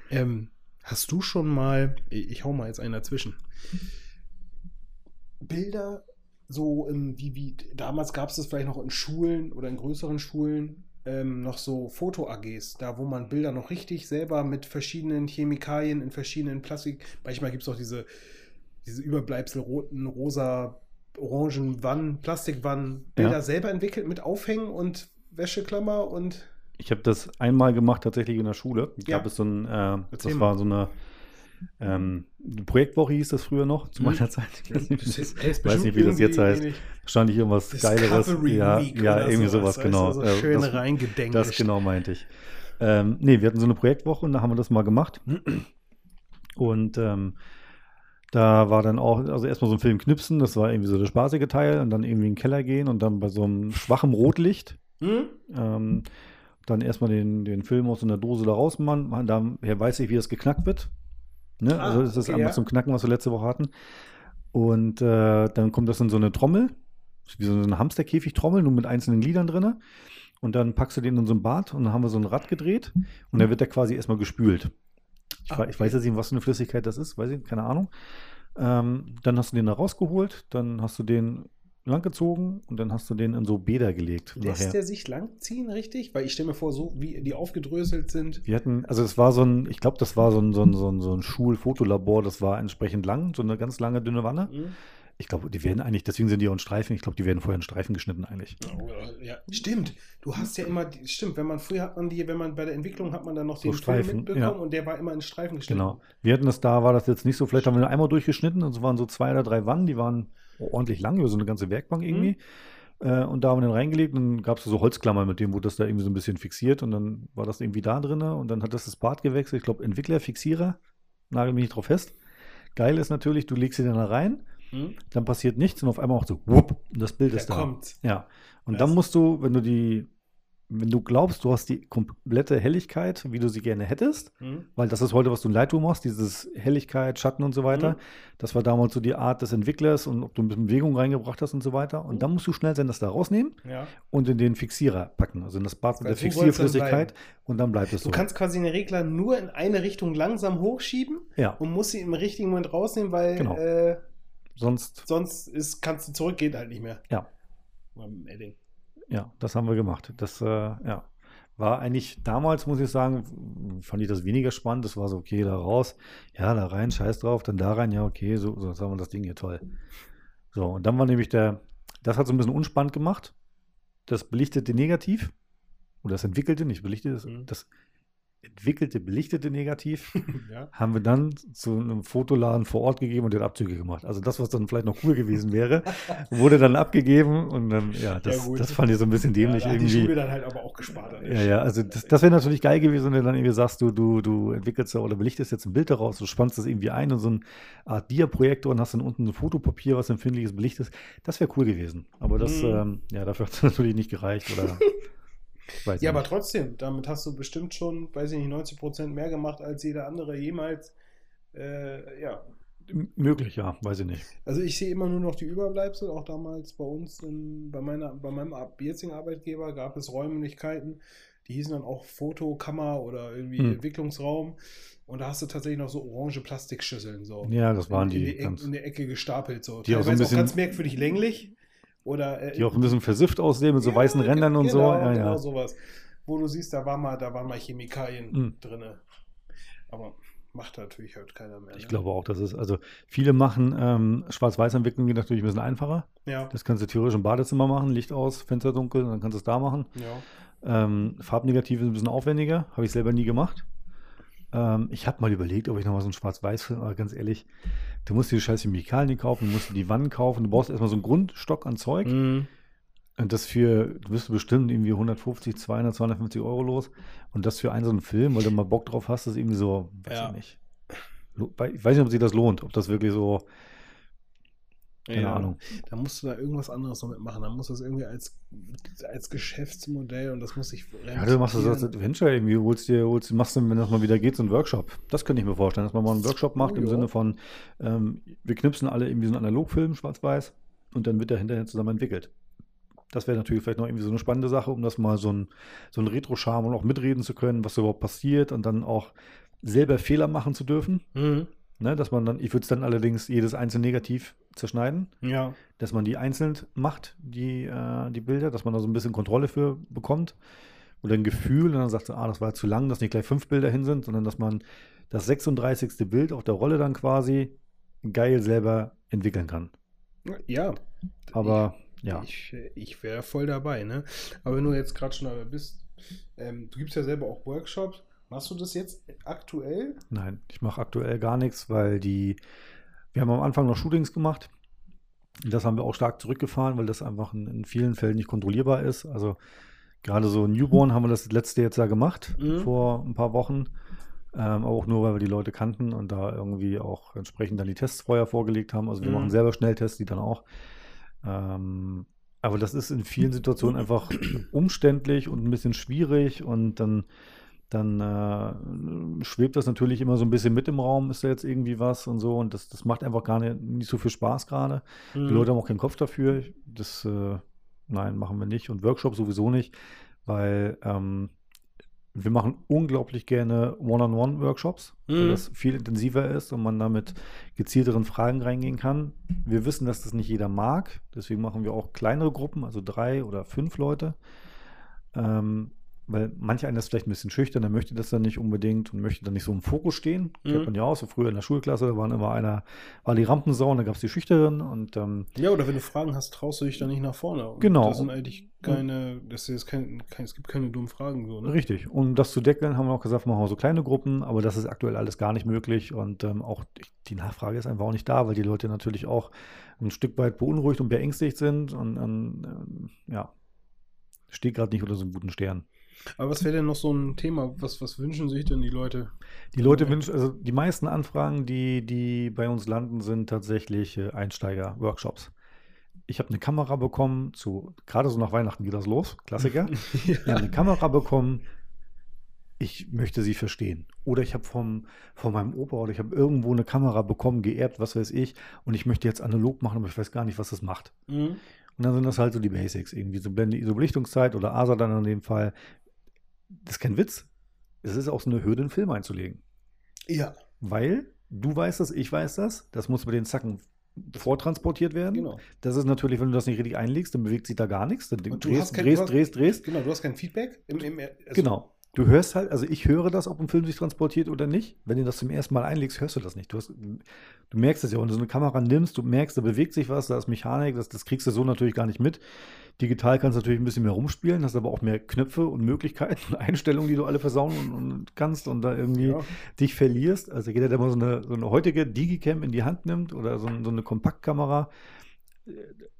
Ähm, hast du schon mal, ich, hau mal jetzt einen dazwischen, Bilder so ähm, wie, wie damals gab es das vielleicht noch in Schulen oder in größeren Schulen, ähm, noch so Foto-AGs, da wo man Bilder noch richtig selber mit verschiedenen Chemikalien in verschiedenen Plastik, manchmal gibt es auch diese, diese Überbleibsel roten, rosa, orangen Wannen, Plastikwannen, Bilder Ja. selber entwickelt mit Aufhängen und Wäscheklammer und Ich habe das einmal gemacht, tatsächlich in der Schule. Ja. Gab es so ein, äh, das mal. war so eine ähm, Projektwoche hieß das früher noch, zu Mhm. meiner Zeit. Ich weiß nicht, wie das- jetzt heißt. Wahrscheinlich irgendwas Geileres. Ja, ja irgendwie sowas, sowas, genau. du, So Äh, schön das, reingedenkt. das genau meinte ich. Ähm, nee, wir hatten so eine Projektwoche und da haben wir das mal gemacht. Und ähm, da war dann auch, also erstmal so ein Film knipsen, das war irgendwie so der spaßige Teil und dann irgendwie in den Keller gehen und dann bei so einem schwachen Rotlicht Hm? ähm, dann erstmal den, den Film aus so einer Dose da rausmachen. Man, daher weiß ich, wie das geknackt wird. Ne? Ah, also das ist okay, einmal ja. zum Knacken, was wir letzte Woche hatten. Und äh, dann kommt das in so eine Trommel, wie so eine Hamsterkäfig-Trommel, nur mit einzelnen Gliedern drin. Und dann packst du den in so ein Bad und dann haben wir so ein Rad gedreht und dann wird der quasi erstmal gespült. Ich, Ah, ich weiß jetzt nicht, was für eine Flüssigkeit das ist, weiß ich, keine Ahnung. Ähm, dann hast du den da rausgeholt, dann hast du den langgezogen und dann hast du den in so Bäder gelegt. Lässt nachher. der sich langziehen, richtig? Weil ich stelle mir vor, so wie die aufgedröselt sind. Wir hatten, also es war so ein, ich glaube, das war so ein, so ein, so ein, so ein Schulfotolabor, das war entsprechend lang, so eine ganz lange, dünne Wanne. Hm? Ich glaube, die werden eigentlich, deswegen sind die auch in Streifen, ich glaube, die werden vorher in Streifen geschnitten eigentlich. Ja, stimmt. Du hast ja immer, die, stimmt, wenn man früher hat man die, wenn man bei der Entwicklung hat man dann noch So den Streifen, Film mitbekommen ja. und der war immer in Streifen geschnitten. Genau. Wir hatten das da, war das jetzt nicht so, vielleicht haben wir nur einmal durchgeschnitten und es waren so zwei oder drei Wannen, die waren ordentlich lang, über so eine ganze Werkbank irgendwie. Äh, und da haben wir den reingelegt und dann gab es so Holzklammern, mit dem wurde das da irgendwie so ein bisschen fixiert und dann war das irgendwie da drin und dann hat das das Bad gewechselt. Ich glaube, Entwickler, Fixierer, nagel mich nicht drauf fest. Geil ist natürlich, du legst sie dann da rein, Hm? dann passiert nichts und auf einmal auch so, wupp, und das Bild Der ist da. kommt. Ja. Und Das- dann musst du, wenn du die, wenn du glaubst, du hast die komplette Helligkeit, wie du sie gerne hättest, Hm? weil das ist heute, was du in Lightroom machst, dieses Helligkeit, Schatten und so weiter. Mhm. Das war damals so die Art des Entwicklers und ob du ein bisschen Bewegung reingebracht hast und so weiter. Und Mhm. dann musst du schnell sein, das da rausnehmen Ja. und in den Fixierer packen, also in das Bad mit der Fixierflüssigkeit und dann bleibt es so. Du kannst quasi den Regler nur in eine Richtung langsam hochschieben ja, und musst sie im richtigen Moment rausnehmen, weil Genau. äh, sonst, sonst ist, kannst du zurück, geht halt nicht mehr. Ja. Beim Edding. ja, das haben wir gemacht. Das, äh, ja. War eigentlich damals, muss ich sagen, fand ich das weniger spannend. Das war so, okay, da raus, ja, da rein, scheiß drauf, dann da rein, ja, okay, so, so haben wir das Ding hier toll. So, und dann war nämlich der, das hat so ein bisschen unspannend gemacht. Das belichtete Negativ, oder das entwickelte, nicht belichtete, das, Mhm. das entwickelte, belichtete Negativ ja. haben wir dann zu einem Fotoladen vor Ort gegeben und der hat Abzüge gemacht. Also das, was dann vielleicht noch cool gewesen wäre, wurde dann abgegeben und dann, ja, das, gut. das fand ich so ein bisschen dämlich ja, da hat die irgendwie. Schule dann halt aber auch gespart. der Ja, ja, also das, das wäre natürlich geil gewesen, wenn du dann irgendwie sagst, du, du, du entwickelst oder belichtest jetzt ein Bild daraus, du spannst das irgendwie ein in so eine Art Dia-Projektor und hast dann unten ein Fotopapier, was empfindliches belichtest. Das wäre cool gewesen. Aber das, Mhm. ähm, ja, dafür hat es natürlich nicht gereicht oder weiß Ja, ich aber nicht. trotzdem, damit hast du bestimmt schon, weiß ich nicht, 90 Prozent mehr gemacht als jeder andere jemals. Äh, ja. M- möglich, ja, weiß ich nicht. Also ich sehe immer nur noch die Überbleibsel, auch damals bei uns, in, bei, meiner, bei meinem jetzigen Arbeitgeber gab es Räumlichkeiten, die hießen dann auch Fotokammer oder irgendwie Hm. Entwicklungsraum. Und da hast du tatsächlich noch so orange Plastikschüsseln so. Ja, das waren in, die. in, die, Ecke, in der Ecke gestapelt so. Die auch so ein Teilweise bisschen- ganz merkwürdig länglich. Oder, äh, die auch ein bisschen versifft aussehen mit so ja, weißen Rändern und so. genau, Ja, genau ja. sowas. Wo du siehst, da war mal, da waren mal Chemikalien Hm. drinne. Aber macht natürlich halt keiner mehr. Ich ne? glaube auch, dass es, also viele machen ähm, Schwarz-Weiß-Entwicklung geht natürlich ein bisschen einfacher. Ja, Das kannst du theoretisch im Badezimmer machen, Licht aus, Fenster dunkel, dann kannst du es da machen. ja. Ähm, Farbnegativ ist ein bisschen aufwendiger, habe ich selber nie gemacht. Ähm, ich habe mal überlegt, ob ich nochmal so einen Schwarz-Weiß-Film, aber ganz ehrlich, du musst dir die scheiß Chemikalien kaufen, du musst dir die Wannen kaufen, du brauchst erstmal so einen Grundstock an Zeug. Mhm. Und das für, du bist bestimmt irgendwie 150, 200, 250 Euro los. Und das für einen so einen Film, weil du mal Bock drauf hast, ist irgendwie so, weiß Ja. ich nicht. Ich weiß nicht, ob sich das lohnt, ob das wirklich so, keine Ja. Ahnung. Da musst du da irgendwas anderes damit machen. Da musst du das irgendwie als, als Geschäftsmodell und das muss ich. Ja, du machst das als Adventure irgendwie, holst dir, holst, machst du, wenn das mal wieder geht, so einen Workshop. Das könnte ich mir vorstellen, dass man mal einen Workshop macht Oh, im ja. Sinne von, ähm, wir knipsen alle irgendwie so einen Analogfilm, schwarz-weiß, und dann wird der hinterher zusammen entwickelt. Das wäre natürlich vielleicht noch irgendwie so eine spannende Sache, um das mal so ein, so ein Retro-Charme und auch mitreden zu können, was überhaupt passiert und dann auch selber Fehler machen zu dürfen. Mhm. Ne, dass man dann, ich würde es dann allerdings jedes einzelne negativ zerschneiden, Ja. dass man die einzeln macht, die, äh, die Bilder, dass man da so ein bisschen Kontrolle für bekommt oder ein Gefühl und dann sagt, ah, das war zu lang, dass nicht gleich fünf Bilder hin sind, sondern dass man das 36. Bild auf der Rolle dann quasi geil selber entwickeln kann. Ja. Aber ja, Ich, ich wäre voll dabei, ne? Aber wenn du jetzt gerade schon dabei bist, ähm, du gibst ja selber auch Workshops. Machst du das jetzt aktuell? nein, ich mache aktuell gar nichts, weil die, wir haben am Anfang noch Shootings gemacht. Das haben wir auch stark zurückgefahren, weil das einfach in, in vielen Fällen nicht kontrollierbar ist. Also gerade so Newborn haben wir das letzte jetzt ja gemacht, Mhm. vor ein paar Wochen. Ähm, aber auch nur, weil wir die Leute kannten und da irgendwie auch entsprechend dann die Tests vorher vorgelegt haben. Also wir Mhm. machen selber Schnelltests, die dann auch. Ähm, aber das ist in vielen Situationen einfach umständlich und ein bisschen schwierig und dann, dann äh, schwebt das natürlich immer so ein bisschen mit im Raum, ist da jetzt irgendwie was und so und das, das macht einfach gar nicht, nicht so viel Spaß gerade. Die Mhm. Leute haben auch keinen Kopf dafür. Das, äh, nein, machen wir nicht. Und Workshops sowieso nicht, weil ähm, wir machen unglaublich gerne One-on-One-Workshops, weil Mhm. das viel intensiver ist und man damit gezielteren Fragen reingehen kann. Wir wissen, dass das nicht jeder mag. Deswegen machen wir auch kleinere Gruppen, also drei oder fünf Leute. Ähm, weil manch einer ist vielleicht ein bisschen schüchtern, der möchte das dann nicht unbedingt und möchte dann nicht so im Fokus stehen. Mhm. Kennt man ja auch, so früher in der Schulklasse, waren immer einer, war die Rampensau und da gab es die Schüchteren und ähm, Ja, oder wenn du Fragen hast, traust du dich dann nicht nach vorne. Und Genau. Das sind eigentlich keine, das ist kein, kein, es gibt keine dummen Fragen so, ne? Richtig. Um das zu deckeln, haben wir auch gesagt, machen wir so kleine Gruppen, aber das ist aktuell alles gar nicht möglich und ähm, auch die Nachfrage ist einfach auch nicht da, weil die Leute natürlich auch ein Stück weit beunruhigt und beängstigt sind und ähm, ja, steht gerade nicht unter so einem guten Stern. Aber was wäre denn noch so ein Thema? Was, was wünschen sich denn die Leute? Die Leute wünschen, also die meisten Anfragen, die, die bei uns landen, sind tatsächlich äh, Einsteiger-Workshops. Ich habe eine Kamera bekommen, zu, gerade so nach Weihnachten geht das los, Klassiker. Wir haben eine Kamera bekommen. Ich möchte sie verstehen. Oder ich habe vom, von meinem Opa oder ich habe irgendwo eine Kamera bekommen, geerbt, was weiß ich. Und ich möchte jetzt analog machen, aber ich weiß gar nicht, was das macht. Mhm. Und dann sind das halt so die Basics. Irgendwie so Blende, so Belichtungszeit oder ASA dann in dem Fall. Das ist kein Witz. Es ist auch so eine Hürde, einen Film einzulegen. Ja, Weil du weißt das, ich weiß das. Das muss mit den Zacken vortransportiert werden. genau. Das ist natürlich, wenn du das nicht richtig einlegst, dann bewegt sich da gar nichts. Dann drehst, kein- drehst, hast- drehst, drehst. Genau, du hast kein Feedback. Im, im, also, Genau. Du hörst halt, also ich höre das, ob ein Film sich transportiert oder nicht. Wenn du das zum ersten Mal einlegst, hörst du das nicht. Du, hast, du merkst es ja, wenn du so eine Kamera nimmst, du merkst, da bewegt sich was, da ist Mechanik, das, das kriegst du so natürlich gar nicht mit. Digital kannst du natürlich ein bisschen mehr rumspielen, hast aber auch mehr Knöpfe und Möglichkeiten und Einstellungen, die du alle versauen und, und kannst und da irgendwie Ja. dich verlierst. Also jeder, der mal so eine, so eine heutige Digicam in die Hand nimmt oder so, so eine Kompaktkamera, äh,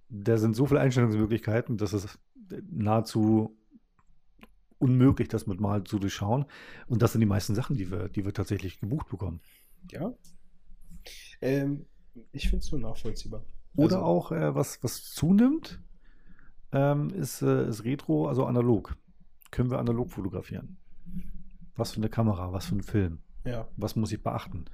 da sind so viele Einstellungsmöglichkeiten, dass es nahezu unmöglich, das mit mal zu durchschauen. Und das sind die meisten Sachen, die wir, die wir tatsächlich gebucht bekommen. Ja. Ähm, ich finde es nur nachvollziehbar. Oder Also- auch, äh, was, was zunimmt, ähm, ist, äh, ist Retro, also analog. Können wir analog fotografieren. Was für eine Kamera, was für ein Film. Ja. Was muss ich beachten?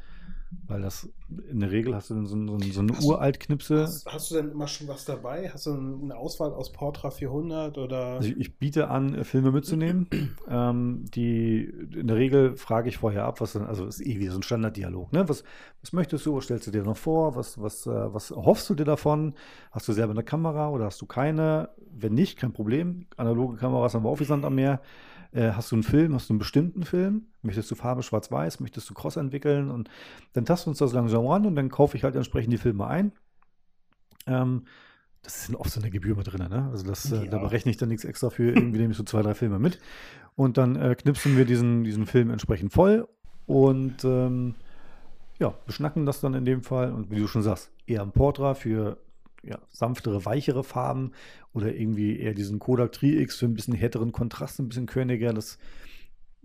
Weil das in der Regel hast du dann so, so, so eine Uralt-Knipse. Hast, hast du denn immer schon was dabei? Hast du eine Auswahl aus Portra 400 oder? Also ich, ich biete an, äh, Filme mitzunehmen. ähm, die in der Regel frage ich vorher ab, was dann, also ist eh wie so ein Standarddialog. Ne? Was, was möchtest du? Was stellst du dir noch vor? Was, was, äh, was hoffst du dir davon? Hast du selber eine Kamera oder hast du keine? Wenn nicht, kein Problem. Analoge Kameras haben wir auch wie Sand am Meer. Äh, hast du einen Film? Hast du einen bestimmten Film? Möchtest du Farbe schwarz-weiß? Möchtest du Cross entwickeln? Und dann tasten wir uns das langsam ran und dann kaufe ich halt entsprechend die Filme ein. Ähm, das ist oft so eine Gebühr mit drin, ne? Also das, äh, da Ja. berechne ich dann nichts extra für, irgendwie nehme ich so zwei, drei Filme mit. Und dann äh, knipsen wir diesen, diesen Film entsprechend voll und ähm, ja, beschnacken das dann in dem Fall. Und wie du schon sagst, eher ein Portra für ja, sanftere, weichere Farben oder irgendwie eher diesen Kodak Tri-X für ein bisschen härteren Kontrast, ein bisschen körniger. Das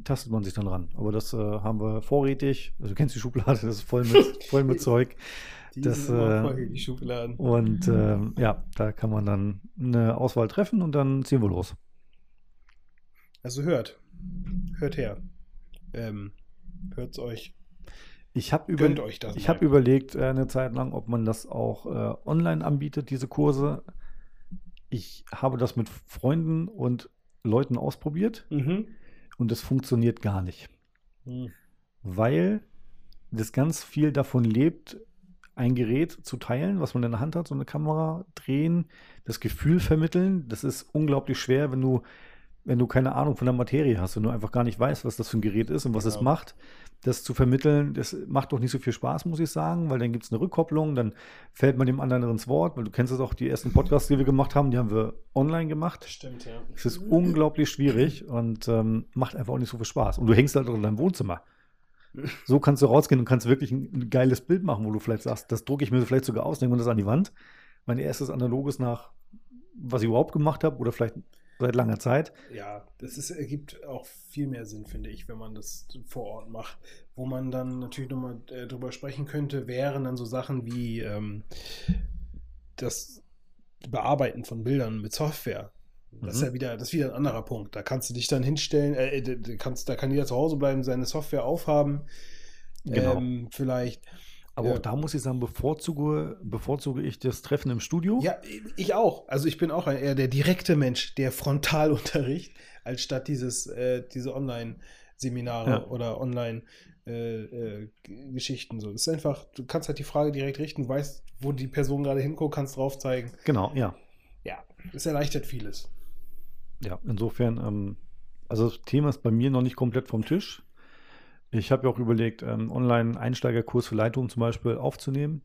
tastet man sich dann ran. Aber das äh, haben wir vorrätig. Also du kennst die Schublade, das ist voll mit, voll mit Zeug. Die das, äh, die Schubladen. Und ähm, ja, da kann man dann eine Auswahl treffen und dann ziehen wir los. Also hört. Hört her. Ähm, hört's euch. Ich habe über, ich hab überlegt äh, eine Zeit lang, ob man das auch äh, online anbietet, diese Kurse. Ich habe das mit Freunden und Leuten ausprobiert Mhm. und es funktioniert gar nicht, Hm. weil das ganz viel davon lebt, ein Gerät zu teilen, was man in der Hand hat, so eine Kamera drehen, das Gefühl vermitteln. Das ist unglaublich schwer, wenn du, wenn du keine Ahnung von der Materie hast und du einfach gar nicht weißt, was das für ein Gerät ist und was es Genau. macht. Das zu vermitteln, das macht doch nicht so viel Spaß, muss ich sagen, weil dann gibt es eine Rückkopplung, dann fällt man dem anderen ins Wort, weil du kennst es auch, die ersten Podcasts, die wir gemacht haben, die haben wir online gemacht. Stimmt, ja. Es ist unglaublich schwierig und ähm, macht einfach auch nicht so viel Spaß. Und du hängst halt auch in deinem Wohnzimmer. So kannst du rausgehen und kannst wirklich ein, ein geiles Bild machen, wo du vielleicht sagst, das drucke ich mir vielleicht sogar aus, nehme das an die Wand. Mein erstes analoges nach, was ich überhaupt gemacht habe oder vielleicht seit langer Zeit. Ja, das ist, ergibt auch viel mehr Sinn, finde ich, wenn man das vor Ort macht. Wo man dann natürlich nochmal äh, drüber sprechen könnte, wären dann so Sachen wie ähm, das Bearbeiten von Bildern mit Software. Das ist Mhm. ja wieder, das ist wieder ein anderer Punkt. Da kannst du dich dann hinstellen, äh, du kannst, da kann jeder zu Hause bleiben, seine Software aufhaben. Genau. Ähm, vielleicht. Aber Ja. auch da muss ich sagen, bevorzuge, bevorzuge ich das Treffen im Studio. Ja, ich auch. Also ich bin auch eher der direkte Mensch, der Frontalunterricht, als statt dieses, äh, diese Online-Seminare Ja. oder Online-Geschichten. so. Das ist einfach, du kannst halt die Frage direkt richten, weißt, wo die Person gerade hinguckt, kannst drauf zeigen. Genau, ja. Ja, es erleichtert vieles. Ja, insofern, ähm, also das Thema ist bei mir noch nicht komplett vom Tisch. Ich habe ja auch überlegt, ähm, Online-Einsteigerkurs für Lightroom zum Beispiel aufzunehmen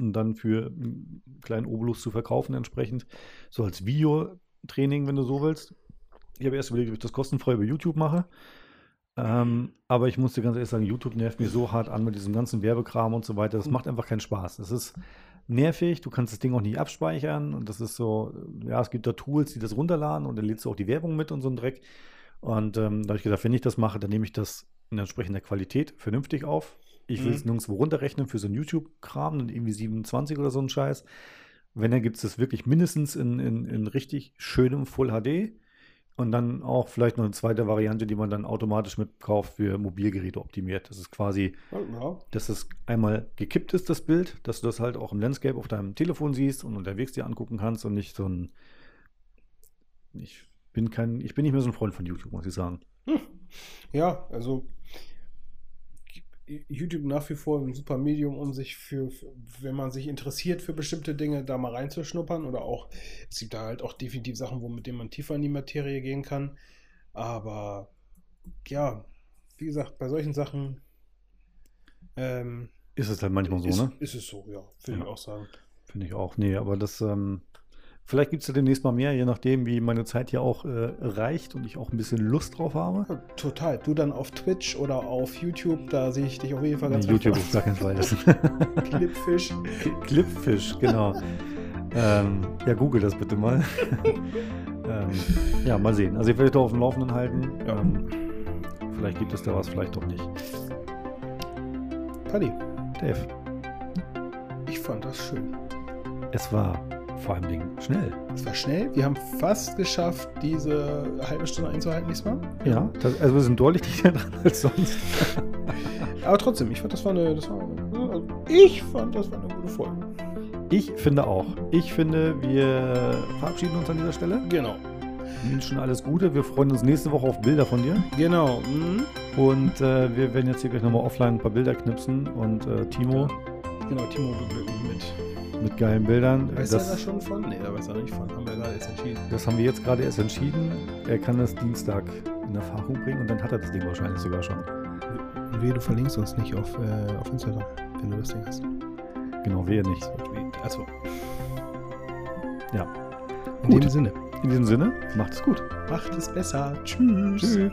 und dann für einen kleinen Obolus zu verkaufen entsprechend. So als Videotraining, wenn du so willst. Ich habe erst überlegt, ob ich das kostenfrei über YouTube mache. Ähm, aber ich muss dir ganz ehrlich sagen, YouTube nervt mich so hart an mit diesem ganzen Werbekram und so weiter. Das macht einfach keinen Spaß. Das ist nervig, du kannst das Ding auch nicht abspeichern und das ist so, ja, es gibt da Tools, die das runterladen und dann lädst du auch die Werbung mit und so ein Dreck. Und ähm, da habe ich gesagt, wenn ich das mache, dann nehme ich das in entsprechender Qualität vernünftig auf. Ich will Mhm. es nirgendwo runterrechnen für so einen YouTube-Kram, dann irgendwie 27 oder so ein Scheiß. Wenn, dann gibt es das wirklich mindestens in, in, in richtig schönem Full HD. Und dann auch vielleicht noch eine zweite Variante, die man dann automatisch mitkauft für Mobilgeräte optimiert. Das ist quasi Ja, dass es einmal gekippt ist, das Bild, dass du das halt auch im Landscape auf deinem Telefon siehst und unterwegs dir angucken kannst und nicht so ein. Ich bin kein, ich bin nicht mehr so ein Freund von YouTube, muss ich sagen. Ja also YouTube nach wie vor ein super Medium, um sich für, für, wenn man sich interessiert für bestimmte Dinge, da mal reinzuschnuppern. Oder auch, es gibt da halt auch definitiv Sachen, wo mit denen man tiefer in die Materie gehen kann. Aber ja, wie gesagt, bei solchen Sachen ähm, Ist es halt manchmal so, ist, ne? ist es so, ja, würde Ja. ich auch sagen. Finde ich auch. Nee, aber das, ähm, vielleicht gibt es ja demnächst mal mehr, je nachdem, wie meine Zeit hier auch äh, reicht und ich auch ein bisschen Lust drauf habe. Ja, total. Du dann auf Twitch oder auf YouTube, da sehe ich dich auf jeden Fall Nee, ganz YouTube recht. auf gar keinen Fall. Clipfish. Clipfish, genau. ähm, ja, google das bitte mal. ähm, ja, mal sehen. Also ich werde da auf dem Laufenden halten. Ja. Ähm, vielleicht gibt es da was, vielleicht doch nicht. Paddy, Dave, ich fand das schön. es war vor allem Dingen schnell. Es war schnell. Wir haben fast geschafft, diese halbe Stunde einzuhalten diesmal. Ja, das, also wir sind deutlich dichter dran als sonst. Aber trotzdem, ich fand, das war eine. Das war eine ich fand, das war eine gute Folge. Ich finde auch. Ich finde, wir verabschieden uns an dieser Stelle. Genau. Wünschen alles Gute. Wir freuen uns nächste Woche auf Bilder von dir. Genau. Mhm. Und äh, wir werden jetzt hier gleich nochmal offline ein paar Bilder knipsen. Und äh, Timo Genau, Timo beglücken mit. Mit geilen Bildern. Weiß er das, da schon von? Nee, da weiß er nicht von. Haben wir gerade jetzt entschieden. das haben wir jetzt gerade erst entschieden. Er kann das Dienstag in Erfahrung bringen und dann hat er das Ding wahrscheinlich sogar schon. Wehe, du verlinkst uns nicht auf, äh, auf Instagram, wenn du das Ding hast. Genau, wir nicht. Also, Ja. in Gut. dem Sinne. In diesem Sinne, macht es gut. Macht es besser. Tschüss. Tschüss.